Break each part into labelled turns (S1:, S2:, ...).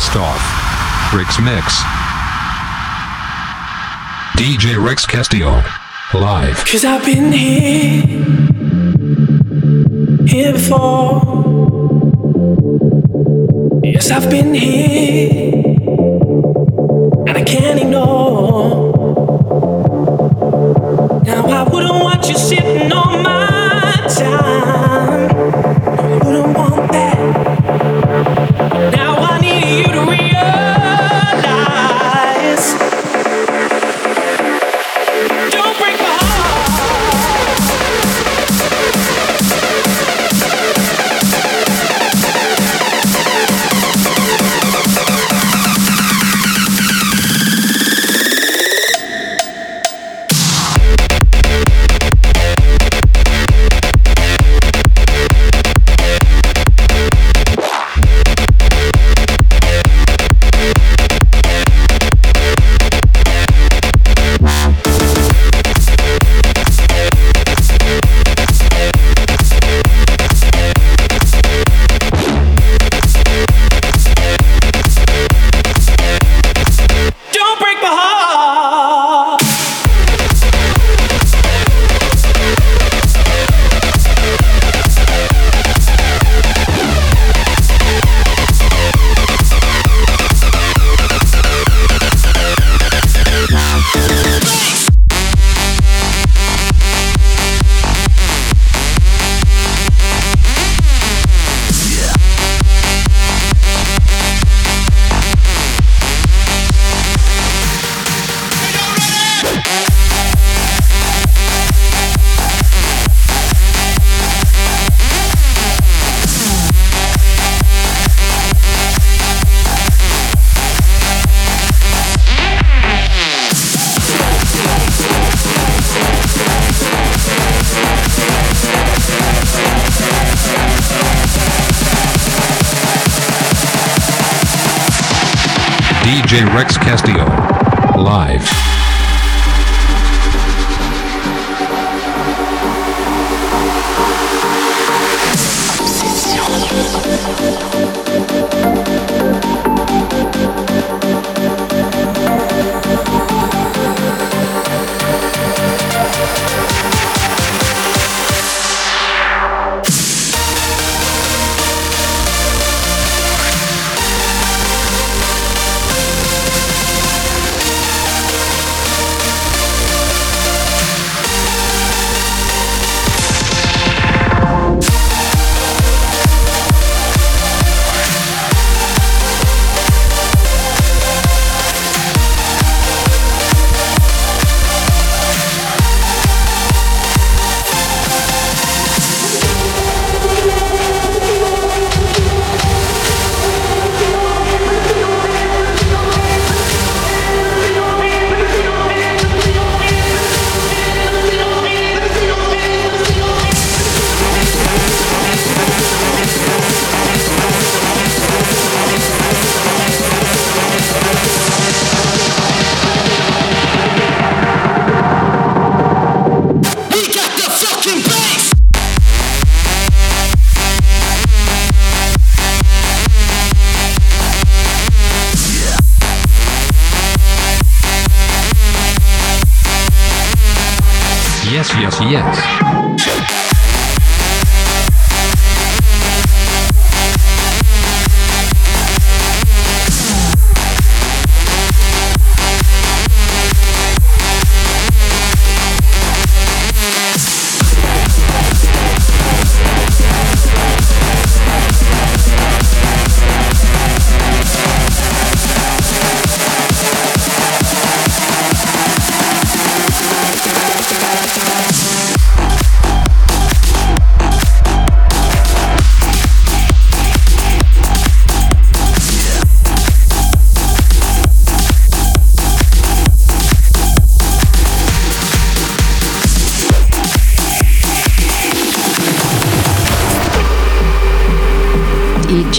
S1: Best Off. Rick's Mix. DJ Rex Castillo. Live.
S2: Cause I've been here, here before. Yes, I've been here, and I can't ignore. Now, I wouldn't want you sitting on my time.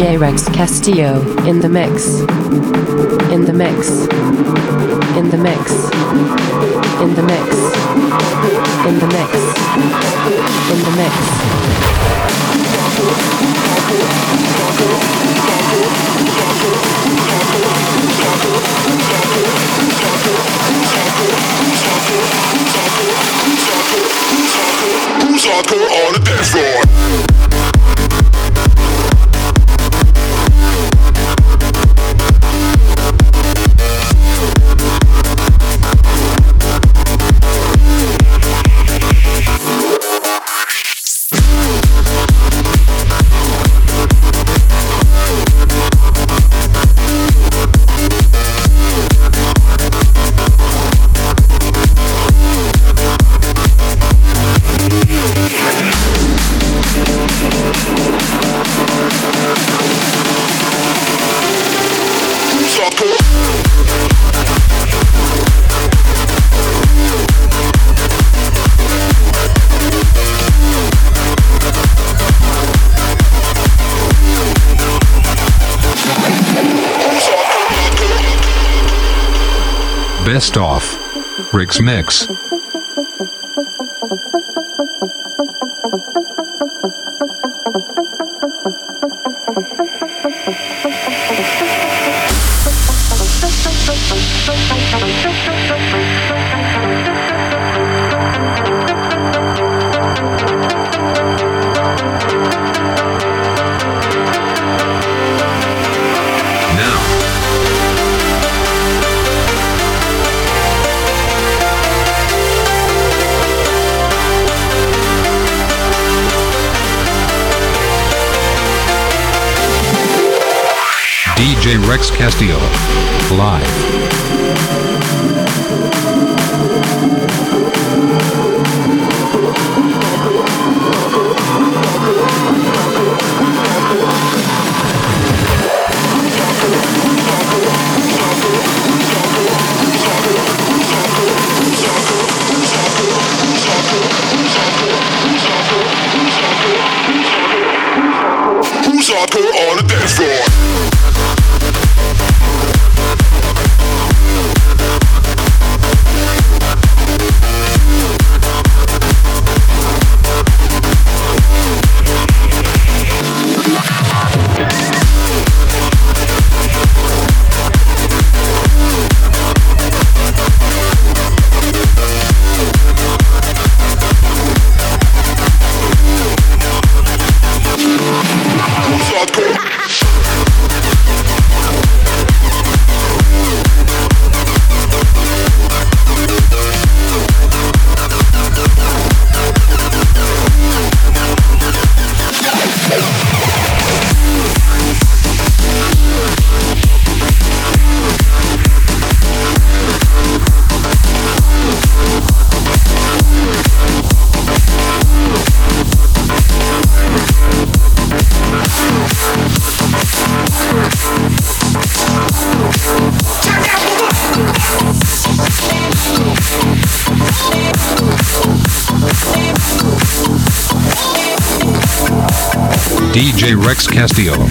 S1: DJ Rex Castillo
S3: in the mix. In the mix. In the mix. In the mix. In the mix. In the mix.
S1: Rick's Mix. Castillo. Live. DJ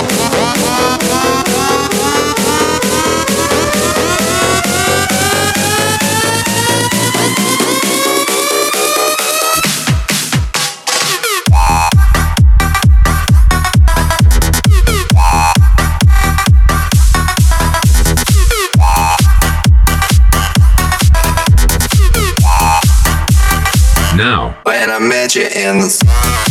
S4: You in the summer.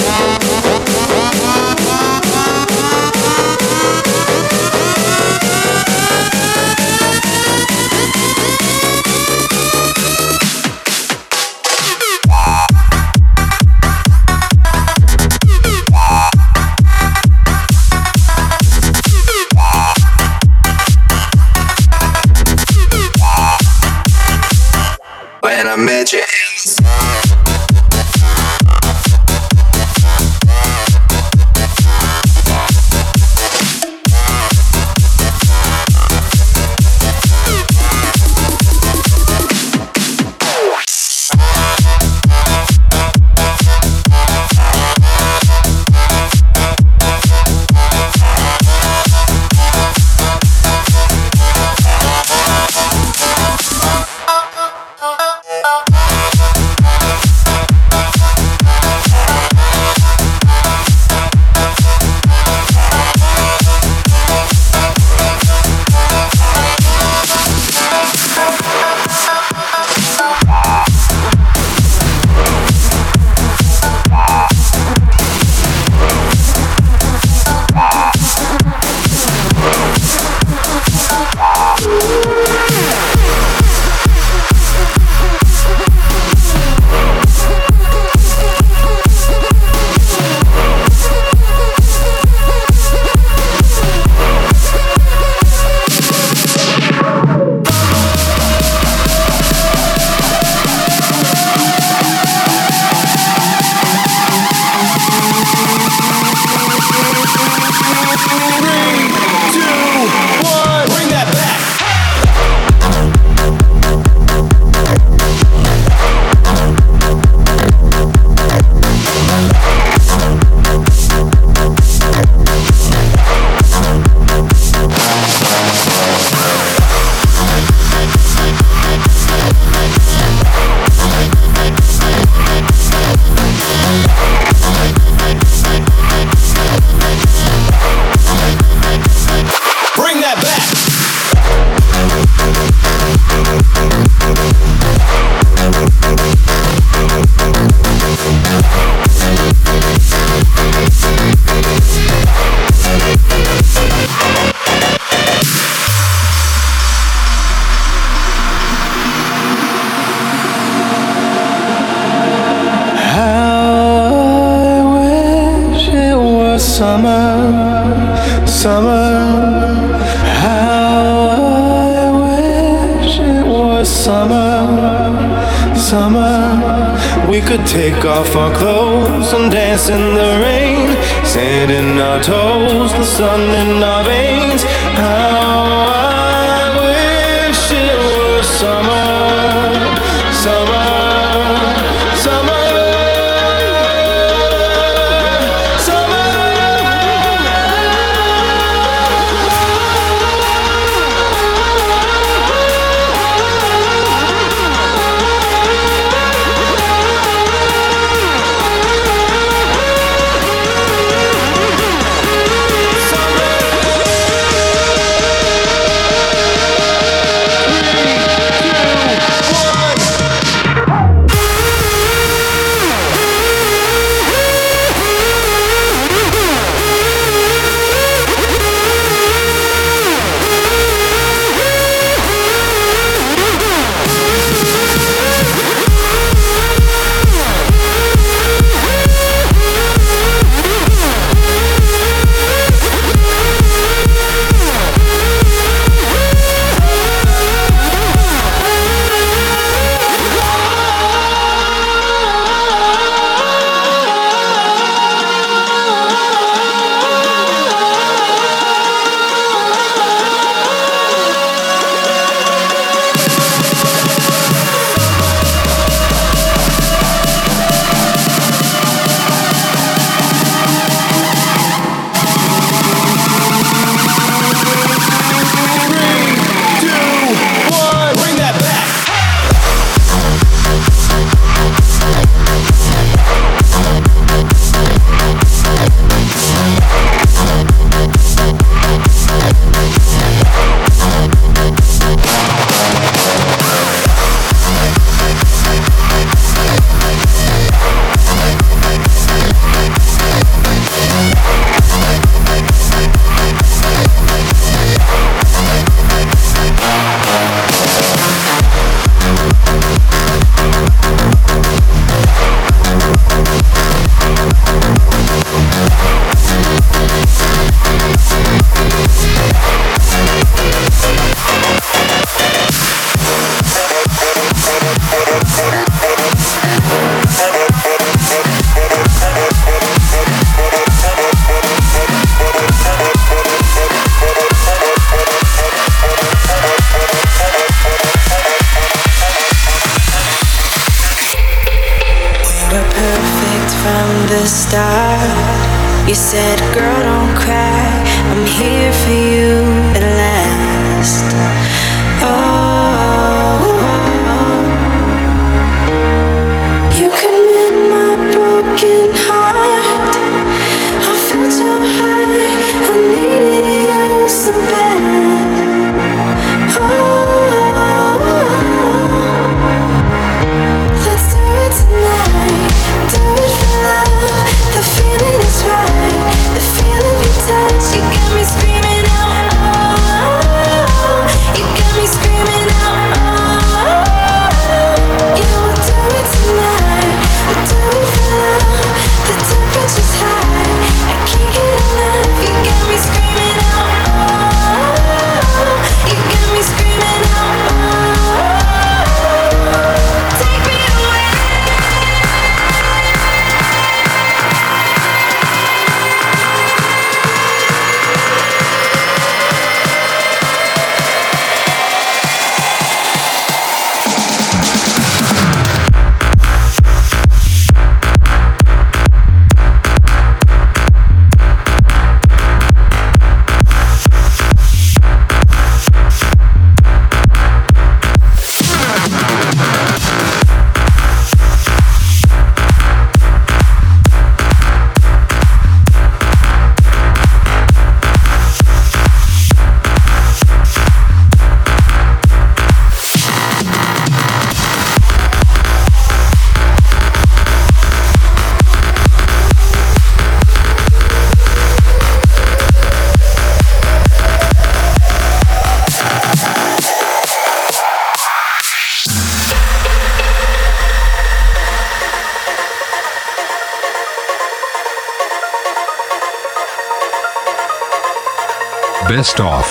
S5: best off.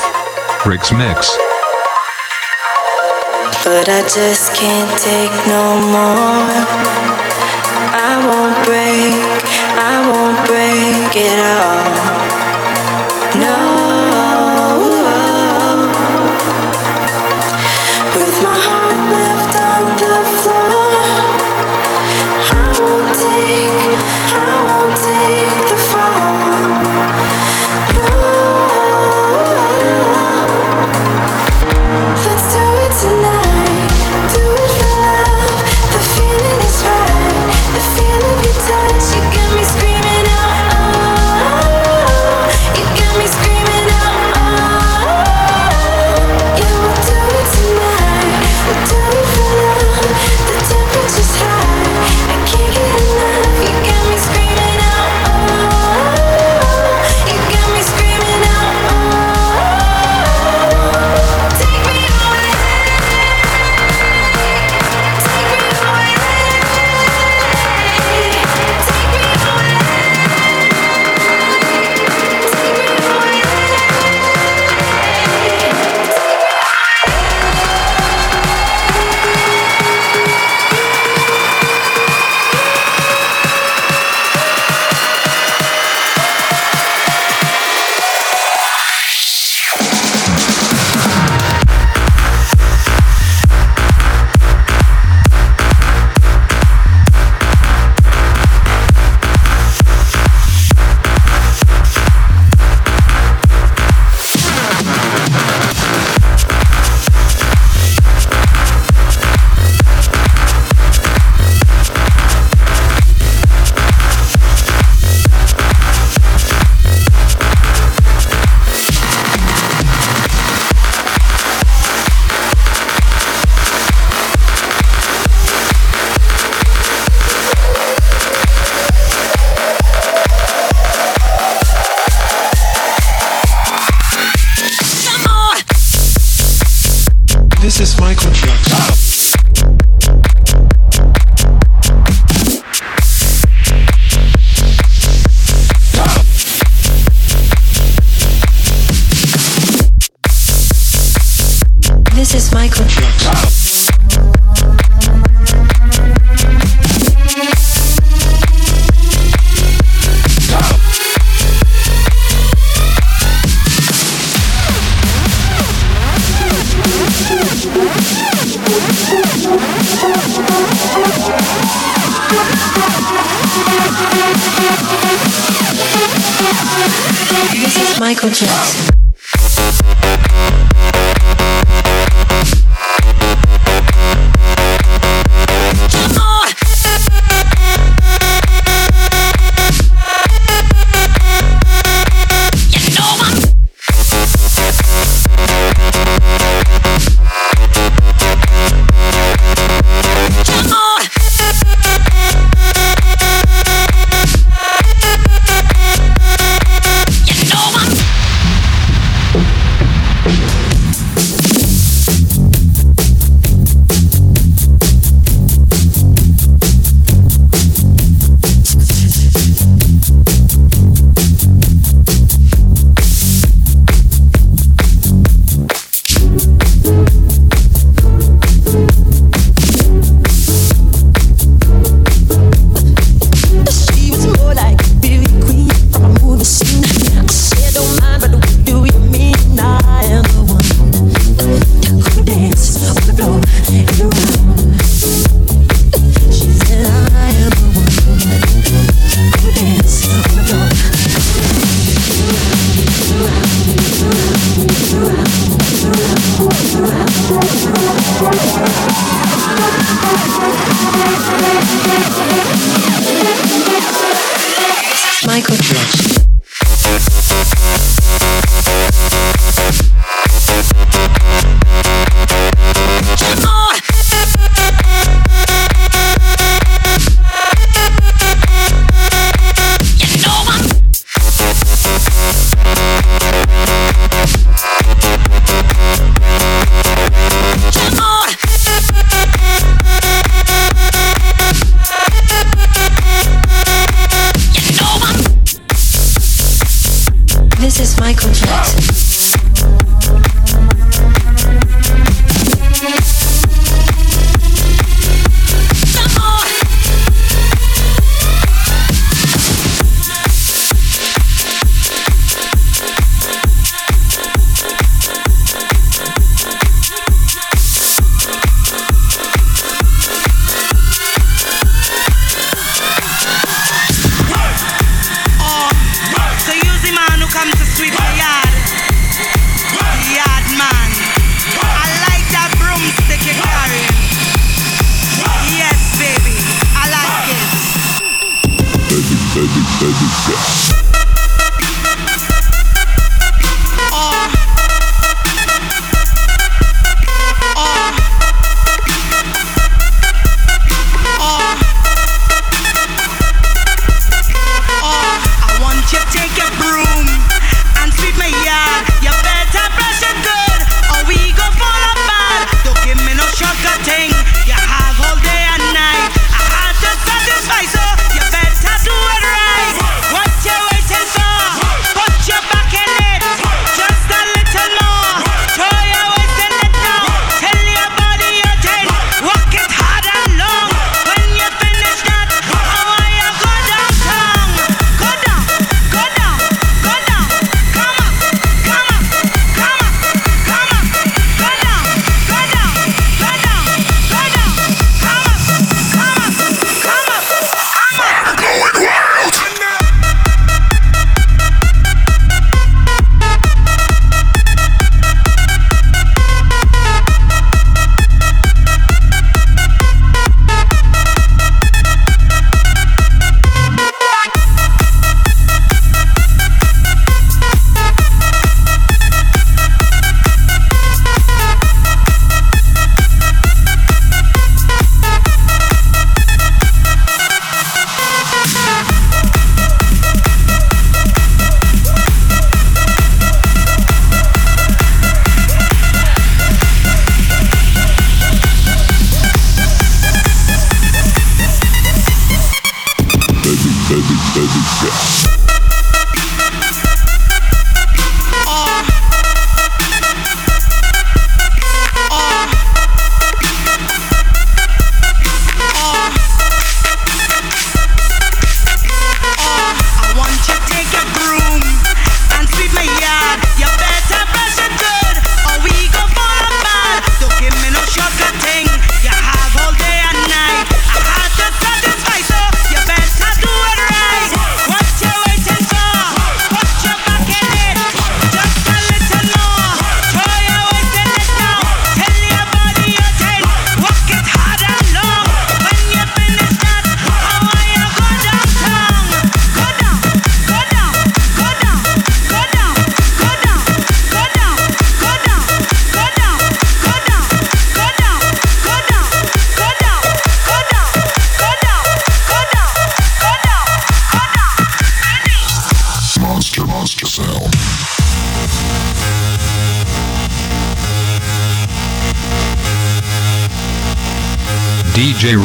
S5: Rick's Mix.
S6: But I just can't take no more. I won't break, I won't break it all. No.
S7: Michael Jackson.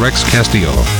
S5: Rex Castillo.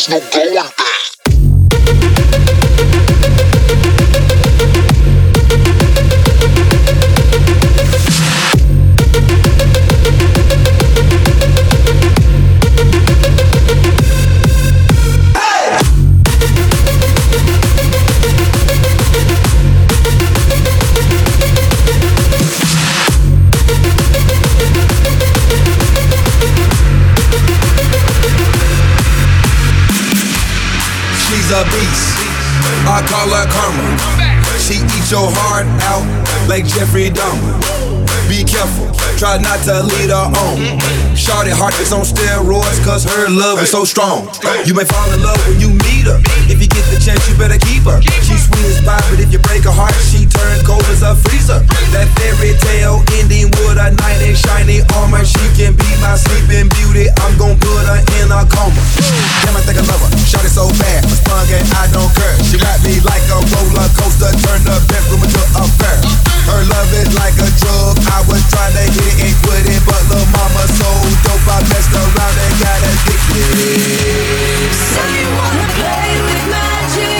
S8: There's no going back.
S9: Your heart out like Jeffrey Dahmer. Be careful, try not to lead her on. Shorty heart is on steroids, cause her love is so strong. You may fall in love when you meet her. If you get the chance, you better keep her. She's sweet as pie, but if you break her heart, she turns cold as a freezer. That fairy tale ending with a knight in shiny armor. She can be my sleeping beauty. I'm gon' put her in a coma. Damn, I think I love her. Shorty so bad, I'm sprung and I don't care. She ride me like a roller coaster, turn the bedroom into a fair. Her love is like a drug. I was trying to hit it and quit it, but little mama so dope. I messed around and got addicted.
S10: So you wanna play with magic?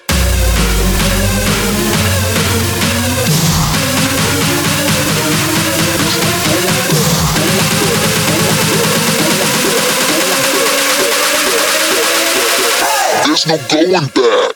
S8: There's no going back.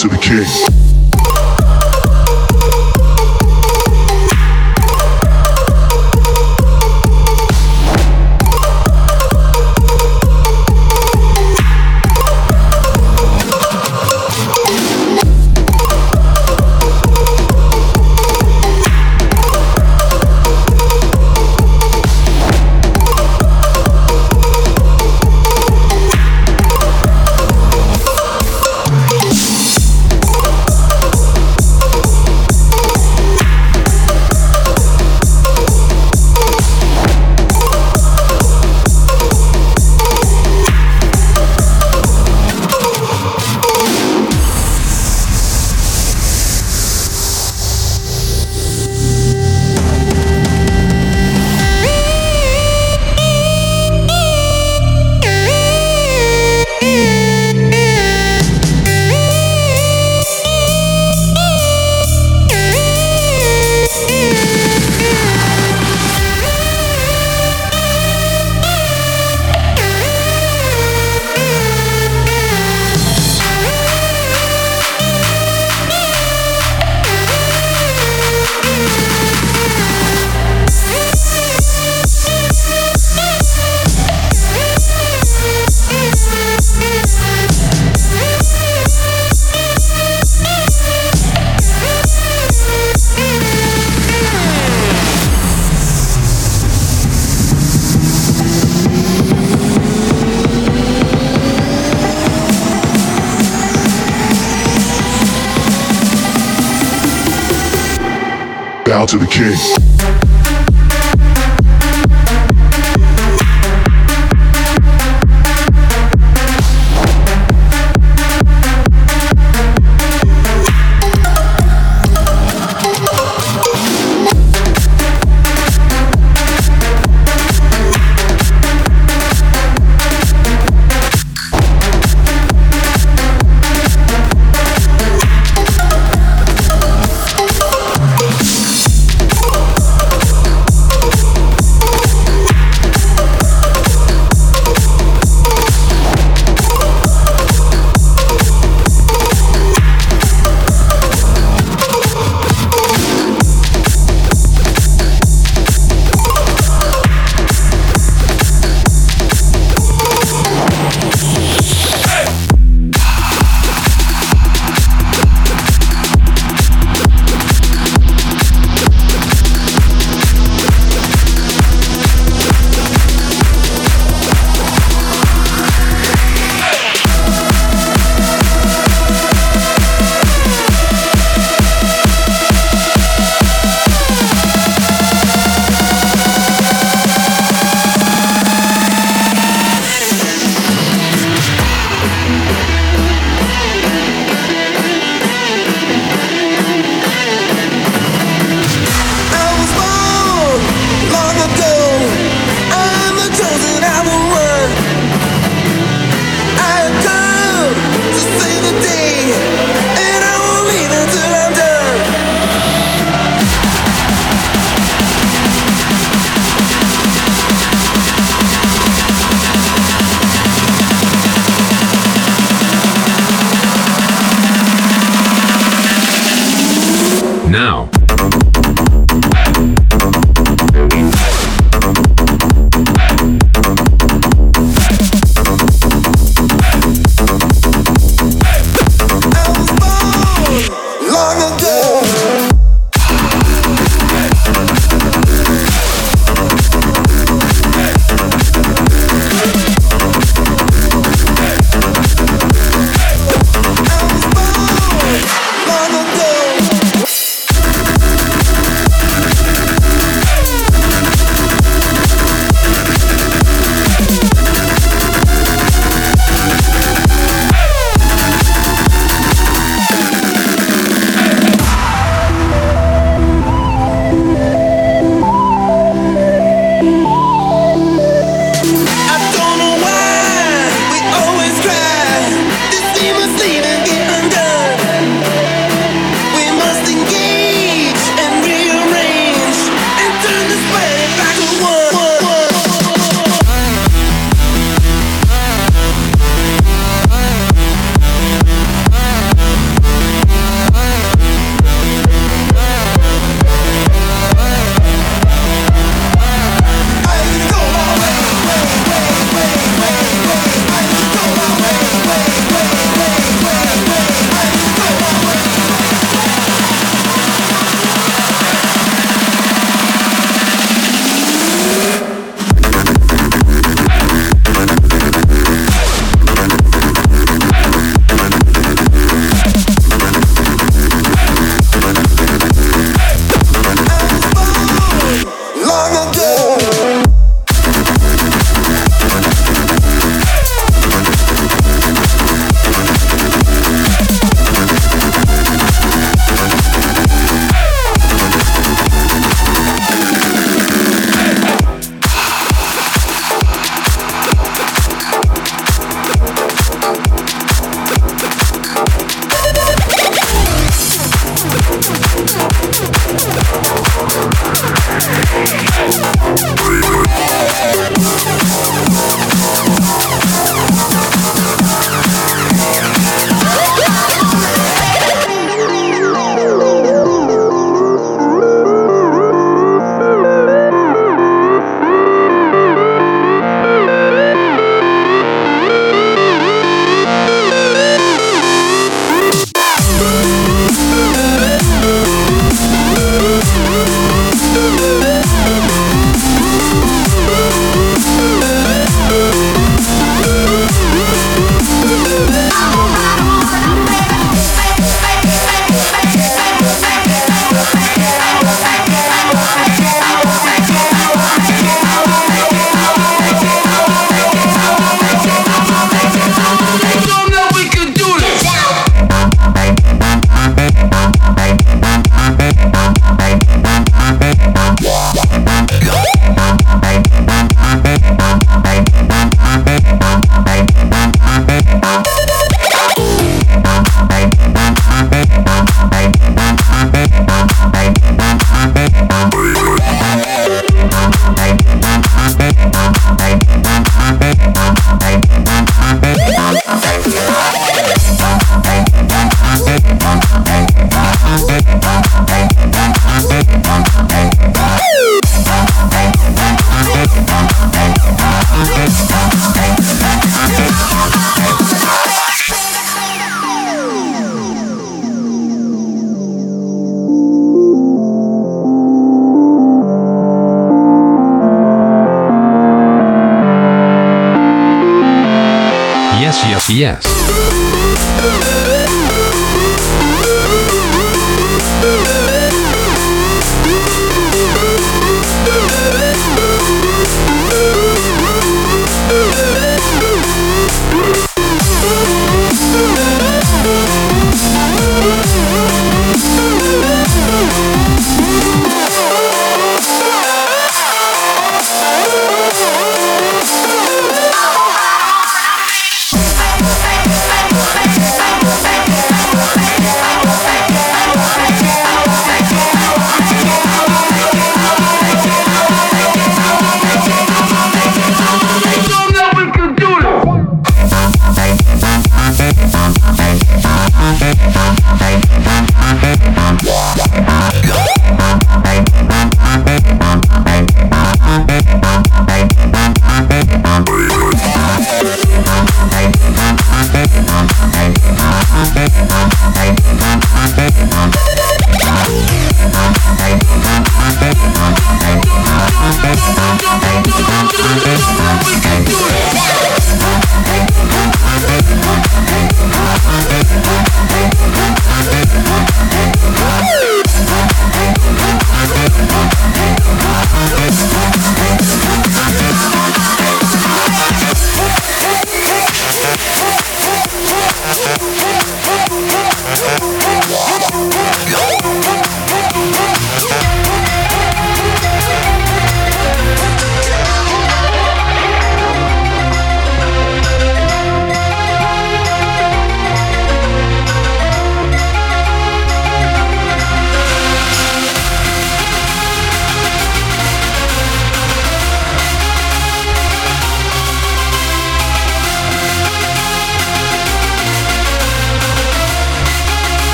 S11: To the king. To the king.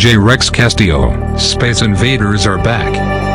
S1: DJ Rex Castillo. Space Invaders are back.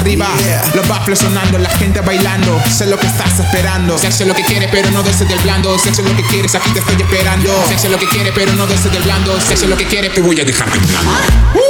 S2: arriba. Los baffles sonando, la gente bailando. Sé lo que estás esperando. Sexo lo que quieres, pero no desde el blando. Sexo lo que quieres, aquí te estoy esperando. Sexo lo que quieres, pero no desde el blando. Sexo lo que quieres, te voy a dejar en